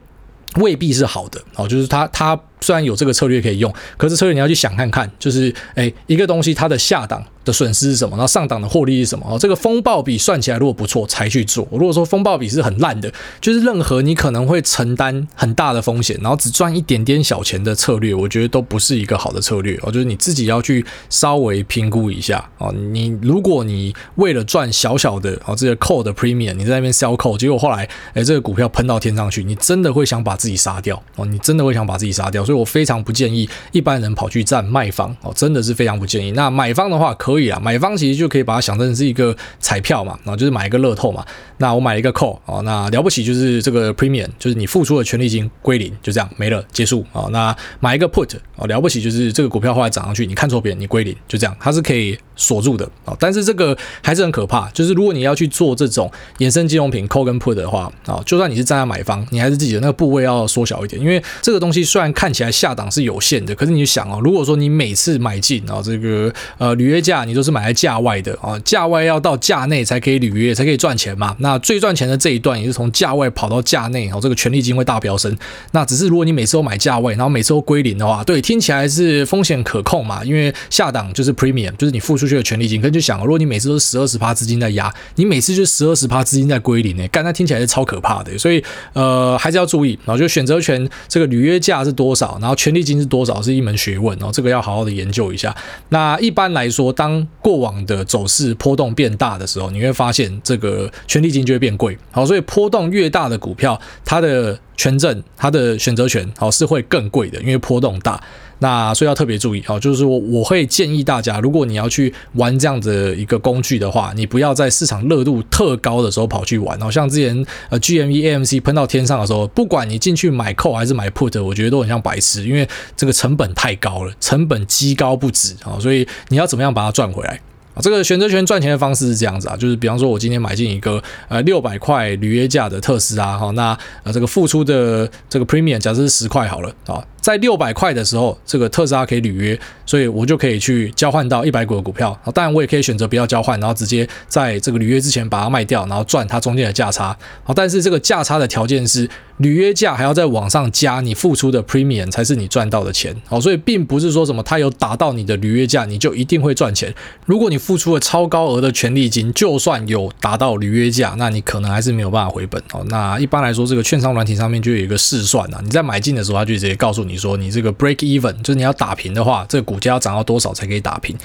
未必是好的哦，就是他，他虽然有这个策略可以用，可是策略你要去想看看，就是诶一个东西它的下档。的损失是什么？然后上档的获利是什么？哦，这个风暴比算起来如果不错才去做。如果说风暴比是很烂的，就是任何你可能会承担很大的风险，然后只赚一点点小钱的策略，我觉得都不是一个好的策略。哦，就是你自己要去稍微评估一下。哦，你如果你为了赚小小的哦这个 call 的 premium，你在那边 sell call，结果后来诶这个股票喷到天上去，你真的会想把自己杀掉哦，你真的会想把自己杀掉。所以我非常不建议一般人跑去站卖方哦，真的是非常不建议。那买方的话可以啊，买方其实就可以把它想成是一个彩票嘛，然后就是买一个乐透嘛。那我买一个 call 哦，那了不起就是这个 premium，就是你付出的权利金归零，就这样没了结束啊。那买一个 put 哦，了不起就是这个股票后来涨上去，你看错别人，你归零，就这样，它是可以锁住的啊。但是这个还是很可怕，就是如果你要去做这种衍生金融品 call 跟 put 的话啊，就算你是站在买方，你还是自己的那个部位要缩小一点，因为这个东西虽然看起来下档是有限的，可是你想哦，如果说你每次买进啊，这个呃履约价你都是买在价外的啊，价外要到价内才可以履约，才可以赚钱嘛。那最赚钱的这一段也是从价外跑到价内，然后这个权利金会大飙升。那只是如果你每次都买价外，然后每次都归零的话，对，听起来是风险可控嘛，因为下档就是 premium，就是你付出去的权利金。可是就想，如果你每次都是十二十趴资金在压，你每次就十二十趴资金在归零呢，干，那听起来是超可怕的。所以呃，还是要注意，然后就选择权这个履约价是多少，然后权利金是多少，是一门学问，然后这个要好好的研究一下。那一般来说，当过往的走势波动变大的时候，你会发现这个权利金就会变贵。好，所以波动越大的股票，它的权证、它的选择权，好是会更贵的，因为波动大。那所以要特别注意，好，就是我我会建议大家，如果你要去玩这样的一个工具的话，你不要在市场热度特高的时候跑去玩。好像之前呃 GME AMC 喷到天上的时候，不管你进去买 call 还是买 put，我觉得都很像白痴，因为这个成本太高了，成本极高不止啊，所以你要怎么样把它赚回来？这个选择权赚钱的方式是这样子啊，就是比方说，我今天买进一个呃六百块履约价的特斯拉，哈，那呃这个付出的这个 premium 假设是十块好了啊。在六百块的时候，这个特斯拉可以履约，所以我就可以去交换到一百股的股票。当然，我也可以选择不要交换，然后直接在这个履约之前把它卖掉，然后赚它中间的价差。好，但是这个价差的条件是履约价还要再往上加，你付出的 premium 才是你赚到的钱。好，所以并不是说什么它有达到你的履约价，你就一定会赚钱。如果你付出了超高额的权利金，就算有达到履约价，那你可能还是没有办法回本。哦，那一般来说，这个券商软体上面就有一个试算啊，你在买进的时候，它就直接告诉你。说你这个 break even 就是你要打平的话，这个股价要涨到多少才可以打平？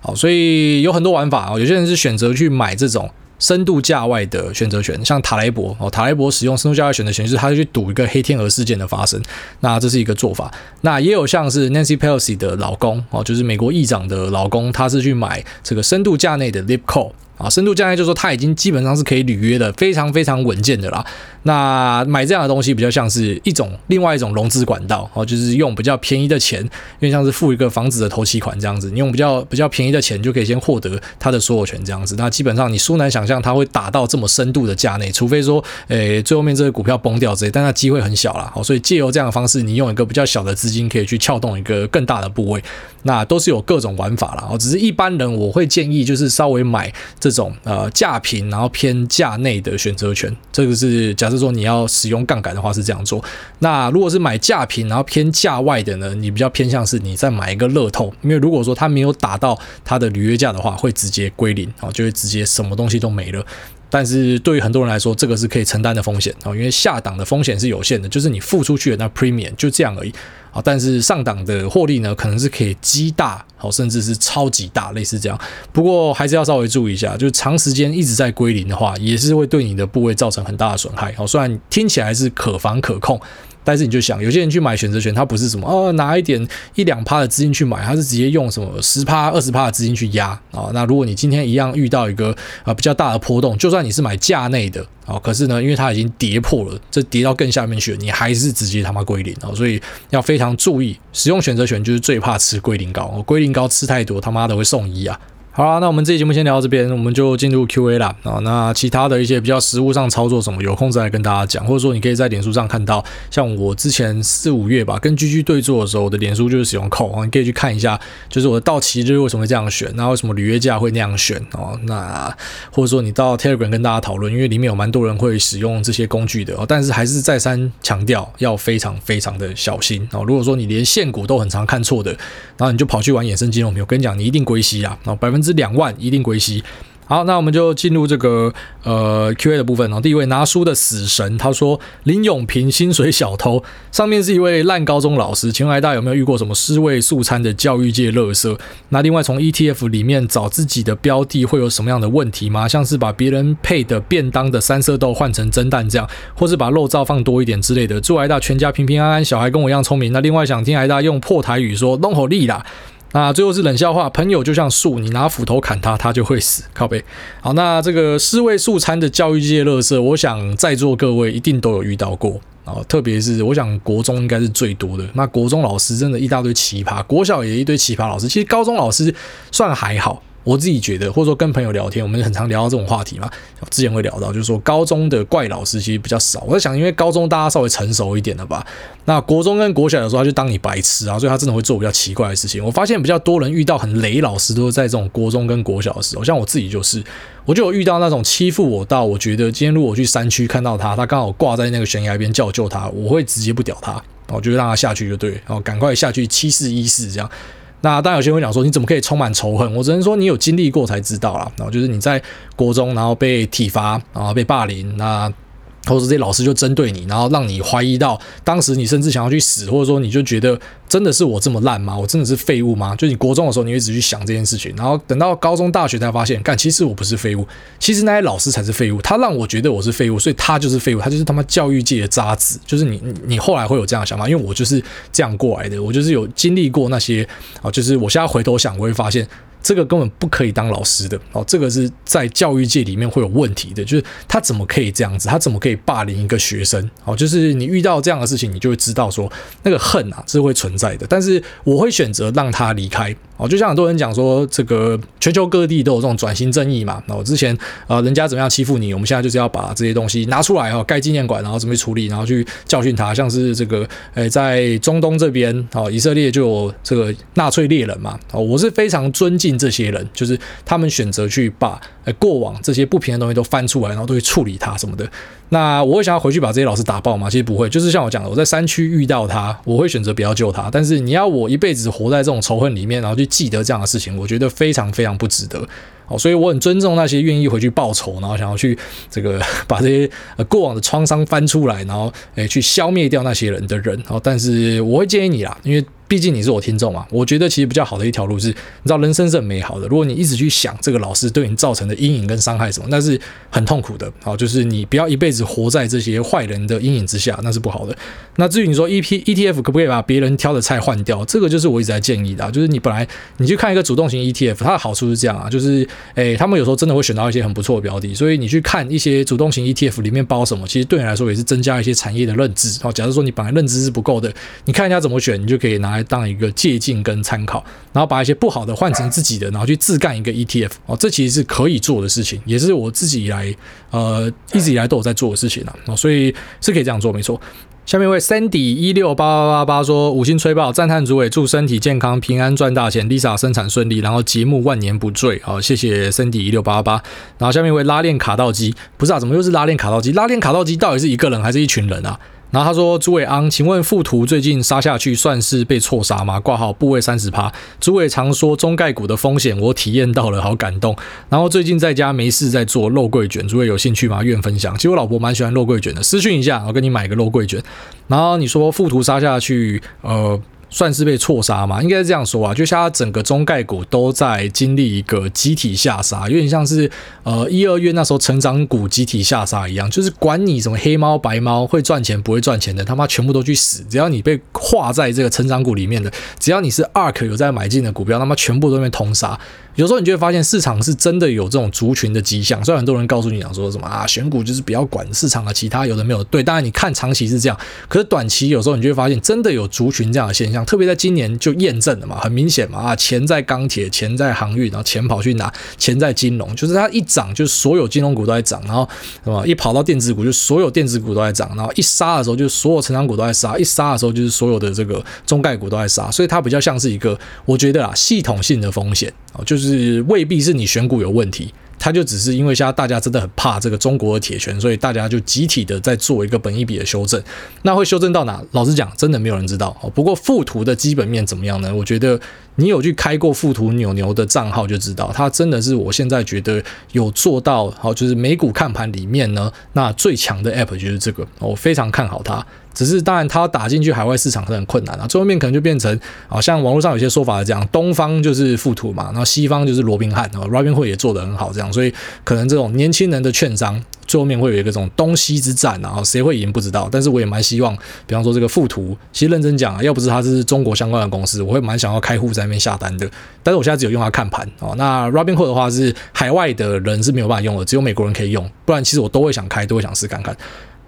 好，所以有很多玩法哦。有些人是选择去买这种深度价外的选择权，像塔雷博哦，塔雷博使用深度价外选择权，是他就去赌一个黑天鹅事件的发生。那这是一个做法。那也有像是 Nancy Pelosi 的老公哦，就是美国议长的老公，他是去买这个深度价内的 Lipco。啊，深度价内就是说它已经基本上是可以履约的，非常非常稳健的啦。那买这样的东西比较像是一种另外一种融资管道，哦，就是用比较便宜的钱，因为像是付一个房子的头期款这样子，你用比较比较便宜的钱就可以先获得它的所有权这样子。那基本上你殊难想象它会打到这么深度的价内，除非说，诶，最后面这个股票崩掉之类，但它机会很小啦。好，所以借由这样的方式，你用一个比较小的资金可以去撬动一个更大的部位，那都是有各种玩法啦。哦，只是一般人我会建议就是稍微买。这种呃价平然后偏价内的选择权，这个是假设说你要使用杠杆的话是这样做。那如果是买价平然后偏价外的呢，你比较偏向是你再买一个乐透，因为如果说它没有打到它的履约价的话，会直接归零啊，就会直接什么东西都没了。但是对于很多人来说，这个是可以承担的风险啊，因为下档的风险是有限的，就是你付出去的那 premium 就这样而已。但是上档的获利呢，可能是可以极大，好，甚至是超级大，类似这样。不过还是要稍微注意一下，就是长时间一直在归零的话，也是会对你的部位造成很大的损害。好，虽然听起来是可防可控。但是你就想，有些人去买选择权，他不是什么哦，拿一点一两趴的资金去买，他是直接用什么十趴、二十趴的资金去压啊、哦。那如果你今天一样遇到一个啊、呃、比较大的波动，就算你是买价内的啊、哦，可是呢，因为它已经跌破了，这跌到更下面去了，你还是直接他妈归零啊、哦。所以要非常注意，使用选择权就是最怕吃龟苓膏，哦、龟苓膏吃太多，他妈的会送医啊。好啦，那我们这期节目先聊到这边，我们就进入 Q&A 啦。啊，那其他的一些比较实务上操作什么，有空再来跟大家讲，或者说你可以在脸书上看到，像我之前四五月吧，跟 GG 对坐的时候，我的脸书就是使用扣啊，你可以去看一下，就是我的到期日为什么会这样选，那为什么履约价会那样选哦？那或者说你到 Telegram 跟大家讨论，因为里面有蛮多人会使用这些工具的哦，但是还是再三强调要非常非常的小心哦。如果说你连现股都很常看错的，然后你就跑去玩衍生金融，我跟你讲，你一定归西啊，哦，百分之是两万一定。归西，好，那我们就进入这个呃 Q&A 的部分哦。第一位拿书的死神，他说林永平薪水小偷，上面是一位烂高中老师，请问大有没有遇过什么尸位素餐的教育界垃圾？那另外从 ETF 里面找自己的标的会有什么样的问题吗？像是把别人配的便当的三色豆换成蒸蛋这样，或是把肉燥放多一点之类的。祝癌大全家平平安安，小孩跟我一样聪明。那另外想听癌大用破台语说弄好利啦。那最后是冷笑话，朋友就像树，你拿斧头砍他，他就会死。靠背。好，那这个尸位素餐的教育界乐色，我想在座各位一定都有遇到过啊，特别是我想国中应该是最多的。那国中老师真的一大堆奇葩，国小也一堆奇葩老师，其实高中老师算还好。我自己觉得，或者说跟朋友聊天，我们很常聊到这种话题嘛。之前会聊到，就是说高中的怪老师其实比较少。我在想，因为高中大家稍微成熟一点了吧？那国中跟国小的时候，他就当你白痴啊，所以他真的会做比较奇怪的事情。我发现比较多人遇到很雷老师，都是在这种国中跟国小的时候。像我自己就是，我就有遇到那种欺负我到，我觉得今天如果我去山区看到他，他刚好挂在那个悬崖边叫救他，我会直接不屌他，我就让他下去就对，然后赶快下去七四一四这样。那当然有些人会讲说，你怎么可以充满仇恨？我只能说你有经历过才知道啦。然后就是你在国中，然后被体罚，然后被霸凌，那。或者这些老师就针对你，然后让你怀疑到当时你甚至想要去死，或者说你就觉得真的是我这么烂吗？我真的是废物吗？就你国中的时候，你一直去想这件事情，然后等到高中、大学才发现，干，其实我不是废物，其实那些老师才是废物，他让我觉得我是废物，所以他就是废物，他就是他妈教育界的渣子。就是你，你后来会有这样的想法，因为我就是这样过来的，我就是有经历过那些啊，就是我现在回头想，我会发现。这个根本不可以当老师的哦，这个是在教育界里面会有问题的，就是他怎么可以这样子？他怎么可以霸凌一个学生？哦，就是你遇到这样的事情，你就会知道说那个恨啊是会存在的。但是我会选择让他离开哦，就像很多人讲说，这个全球各地都有这种转型正义嘛。那我之前呃，人家怎么样欺负你，我们现在就是要把这些东西拿出来哦，盖纪念馆，然后准备处理，然后去教训他。像是这个诶，在中东这边哦，以色列就有这个纳粹猎人嘛。哦，我是非常尊敬。这些人就是他们选择去把呃过往这些不平的东西都翻出来，然后都去处理它什么的。那我会想要回去把这些老师打爆吗？其实不会，就是像我讲的，我在山区遇到他，我会选择不要救他。但是你要我一辈子活在这种仇恨里面，然后去记得这样的事情，我觉得非常非常不值得。哦，所以我很尊重那些愿意回去报仇，然后想要去这个 [LAUGHS] 把这些过往的创伤翻出来，然后诶去消灭掉那些人的人。哦，但是我会建议你啦，因为。毕竟你是我听众嘛，我觉得其实比较好的一条路是，你知道人生是很美好的。如果你一直去想这个老师对你造成的阴影跟伤害什么，那是很痛苦的。好，就是你不要一辈子活在这些坏人的阴影之下，那是不好的。那至于你说 E P E T F 可不可以把别人挑的菜换掉，这个就是我一直在建议的，就是你本来你去看一个主动型 E T F，它的好处是这样啊，就是诶，他们有时候真的会选到一些很不错的标的，所以你去看一些主动型 E T F 里面包什么，其实对你来说也是增加一些产业的认知。好，假如说你本来认知是不够的，你看人家怎么选，你就可以拿来当一个借。鉴跟参考，然后把一些不好的换成自己的，然后去自干一个 ETF 哦，这其实是可以做的事情，也是我自己以来呃一直以来都有在做的事情啊，哦，所以是可以这样做，没错。下面一位 Sandy 一六八八八八说五星吹爆，赞叹主委，祝身体健康，平安赚大钱，Lisa 生产顺利，然后节目万年不坠，好，谢谢 Sandy 一六八八。然后下面一位拉链卡道机，不是啊，怎么又是拉链卡道机？拉链卡道机到底是一个人还是一群人啊？然后他说：“朱伟昂，请问富途最近杀下去算是被错杀吗？挂号部位三十趴。朱伟常说中概股的风险，我体验到了，好感动。然后最近在家没事在做肉桂卷，诸位有兴趣吗？愿分享。其实我老婆蛮喜欢肉桂卷的，私讯一下，我跟你买个肉桂卷。然后你说富途杀下去，呃。”算是被错杀嘛，应该是这样说啊，就像它整个中概股都在经历一个集体下杀，有点像是呃一二月那时候成长股集体下杀一样，就是管你什么黑猫白猫会赚钱不会赚钱的，他妈全部都去死！只要你被划在这个成长股里面的，只要你是 ARK 有在买进的股票，他妈全部都被通杀。有时候你就会发现市场是真的有这种族群的迹象，虽然很多人告诉你讲说什么啊，选股就是不要管市场的其他有的没有，对，当然你看长期是这样，可是短期有时候你就会发现真的有族群这样的现象，特别在今年就验证了嘛，很明显嘛啊，钱在钢铁，钱在航运，然后钱跑去哪？钱在金融，就是它一涨就是所有金融股都在涨，然后什么一跑到电子股就所有电子股都在涨，然后一杀的时候就是所有成长股都在杀，一杀的时候就是所有的这个中概股都在杀，所以它比较像是一个我觉得啊系统性的风险啊，就是未必是你选股有问题。它就只是因为现在大家真的很怕这个中国的铁拳，所以大家就集体的在做一个本一比的修正。那会修正到哪？老实讲，真的没有人知道。不过富途的基本面怎么样呢？我觉得你有去开过富途牛牛的账号就知道，它真的是我现在觉得有做到好，就是美股看盘里面呢，那最强的 app 就是这个，我非常看好它。只是当然，它打进去海外市场是很困难啊。最后面可能就变成啊，像网络上有些说法是这样：东方就是富途嘛，然后西方就是罗宾汉啊，Robinhood 也做得很好，这样，所以可能这种年轻人的券商最后面会有一个这种东西之战，然后谁会赢不知道。但是我也蛮希望，比方说这个富途，其实认真讲啊，要不是它是中国相关的公司，我会蛮想要开户在那边下单的。但是我现在只有用它看盘哦。那 Robinhood 的话是海外的人是没有办法用的，只有美国人可以用，不然其实我都会想开，都会想试看看。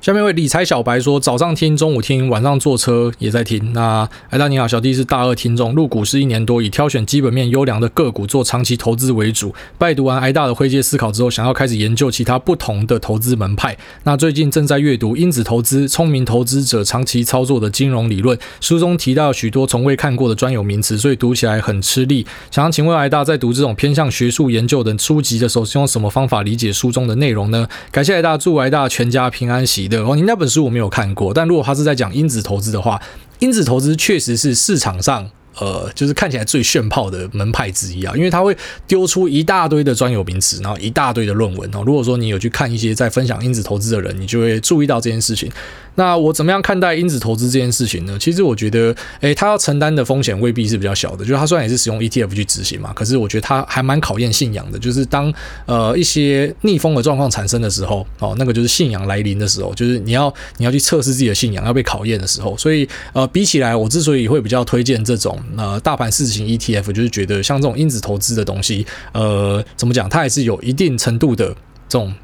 下面一位理财小白说：早上听，中午听，晚上坐车也在听。那艾大你好，小弟是大二听众，入股是一年多，以挑选基本面优良的个股做长期投资为主。拜读完艾大的灰阶思考之后，想要开始研究其他不同的投资门派。那最近正在阅读《因子投资：聪明投资者长期操作的金融理论》，书中提到许多从未看过的专有名词，所以读起来很吃力。想要请问艾大，在读这种偏向学术研究的书籍的时候，是用什么方法理解书中的内容呢？感谢艾大，祝艾大全家平安喜。哦，你那本书我没有看过，但如果他是在讲因子投资的话，因子投资确实是市场上。呃，就是看起来最炫炮的门派之一啊，因为他会丢出一大堆的专有名词，然后一大堆的论文哦。如果说你有去看一些在分享因子投资的人，你就会注意到这件事情。那我怎么样看待因子投资这件事情呢？其实我觉得，诶，他要承担的风险未必是比较小的。就是他虽然也是使用 ETF 去执行嘛，可是我觉得他还蛮考验信仰的。就是当呃一些逆风的状况产生的时候，哦，那个就是信仰来临的时候，就是你要你要去测试自己的信仰要被考验的时候。所以呃，比起来，我之所以会比较推荐这种。呃，大盘市值型 ETF 就是觉得像这种因子投资的东西，呃，怎么讲，它还是有一定程度的这种，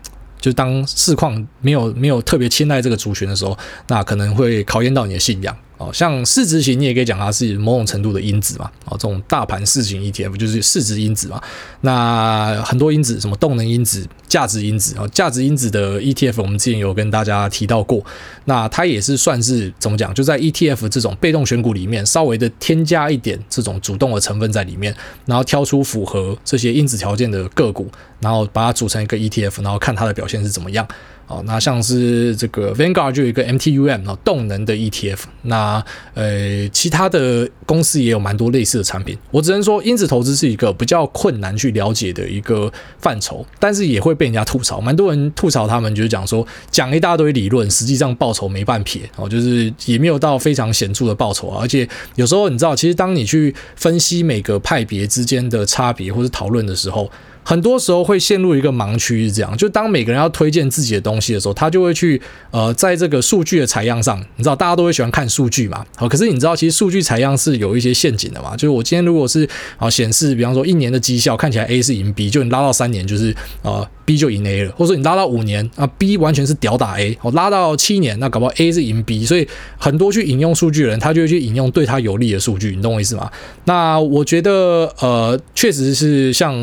就当市况没有没有特别青睐这个族群的时候，那可能会考验到你的信仰。哦，像市值型，你也可以讲它是某种程度的因子嘛。哦，这种大盘市值型 ETF 就是市值因子嘛。那很多因子，什么动能因子、价值因子啊，价值因子的 ETF，我们之前有跟大家提到过。那它也是算是怎么讲？就在 ETF 这种被动选股里面，稍微的添加一点这种主动的成分在里面，然后挑出符合这些因子条件的个股，然后把它组成一个 ETF，然后看它的表现是怎么样。哦，那像是这个 Vanguard 就有一个 MTUM 哦，动能的 ETF。那呃，其他的公司也有蛮多类似的产品。我只能说，因子投资是一个比较困难去了解的一个范畴，但是也会被人家吐槽。蛮多人吐槽他们，就是讲说讲一大堆理论，实际上报酬没半撇哦，就是也没有到非常显著的报酬啊。而且有时候你知道，其实当你去分析每个派别之间的差别或者讨论的时候，很多时候会陷入一个盲区，是这样。就当每个人要推荐自己的东西的时候，他就会去呃，在这个数据的采样上，你知道大家都会喜欢看数据嘛？好，可是你知道其实数据采样是有一些陷阱的嘛？就是我今天如果是啊显示，比方说一年的绩效看起来 A 是赢 B，就你拉到三年就是啊 B 就赢 A 了，或者说你拉到五年啊 B 完全是屌打 A，我拉到七年那搞不好 A 是赢 B，所以很多去引用数据的人，他就会去引用对他有利的数据，你懂我意思吗？那我觉得呃确实是像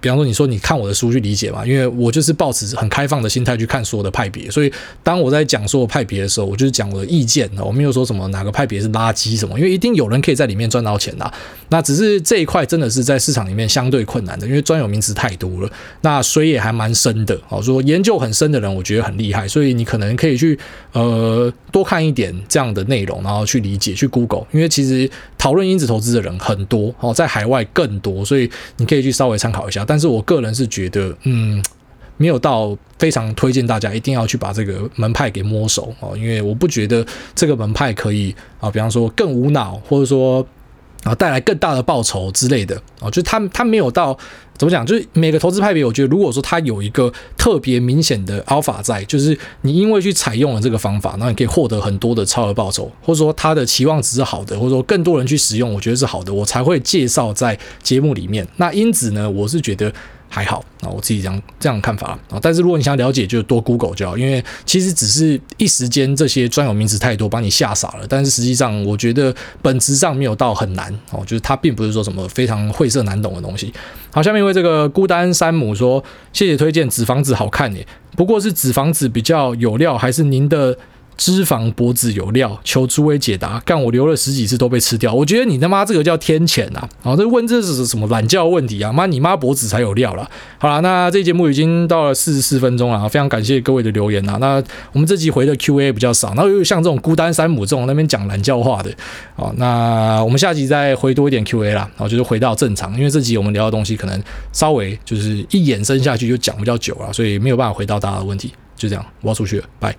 比方说。你说你看我的书去理解嘛？因为我就是抱持很开放的心态去看所有的派别，所以当我在讲所有派别的时候，我就是讲我的意见，我没有说什么哪个派别是垃圾什么，因为一定有人可以在里面赚到钱的。那只是这一块真的是在市场里面相对困难的，因为专有名词太多了，那水也还蛮蛮深的。好，说研究很深的人，我觉得很厉害，所以你可能可以去呃多看一点这样的内容，然后去理解去 Google，因为其实讨论因子投资的人很多哦，在海外更多，所以你可以去稍微参考一下。但是我个人是觉得，嗯，没有到非常推荐大家一定要去把这个门派给摸熟哦，因为我不觉得这个门派可以啊，比方说更无脑，或者说啊带来更大的报酬之类的啊，就是他他没有到怎么讲，就是每个投资派别，我觉得如果说他有一个特别明显的 alpha 在，就是你因为去采用了这个方法，那你可以获得很多的超额报酬，或者说他的期望值是好的，或者说更多人去使用，我觉得是好的，我才会介绍在节目里面。那因此呢，我是觉得。还好啊，我自己这样这样看法啊。但是如果你想了解，就多 Google 就好，因为其实只是一时间这些专有名词太多，把你吓傻了。但是实际上，我觉得本质上没有到很难哦，就是它并不是说什么非常晦涩难懂的东西。好，下面一位这个孤单山姆说：“谢谢推荐，纸房子好看耶，不过是纸房子比较有料，还是您的？”脂肪脖子有料，求诸位解答。干我留了十几次都被吃掉，我觉得你他妈这个叫天谴呐！啊，这问这是什么懒觉问题啊？妈你妈脖子才有料了。好了，那这节目已经到了四十四分钟了，非常感谢各位的留言啊。那我们这集回的 Q&A 比较少，那又像这种孤单山姆这种那边讲懒觉话的，啊，那我们下集再回多一点 Q&A 啦，然后就是回到正常，因为这集我们聊的东西可能稍微就是一延伸下去就讲比较久了，所以没有办法回到大家的问题。就这样，我要出去了，拜。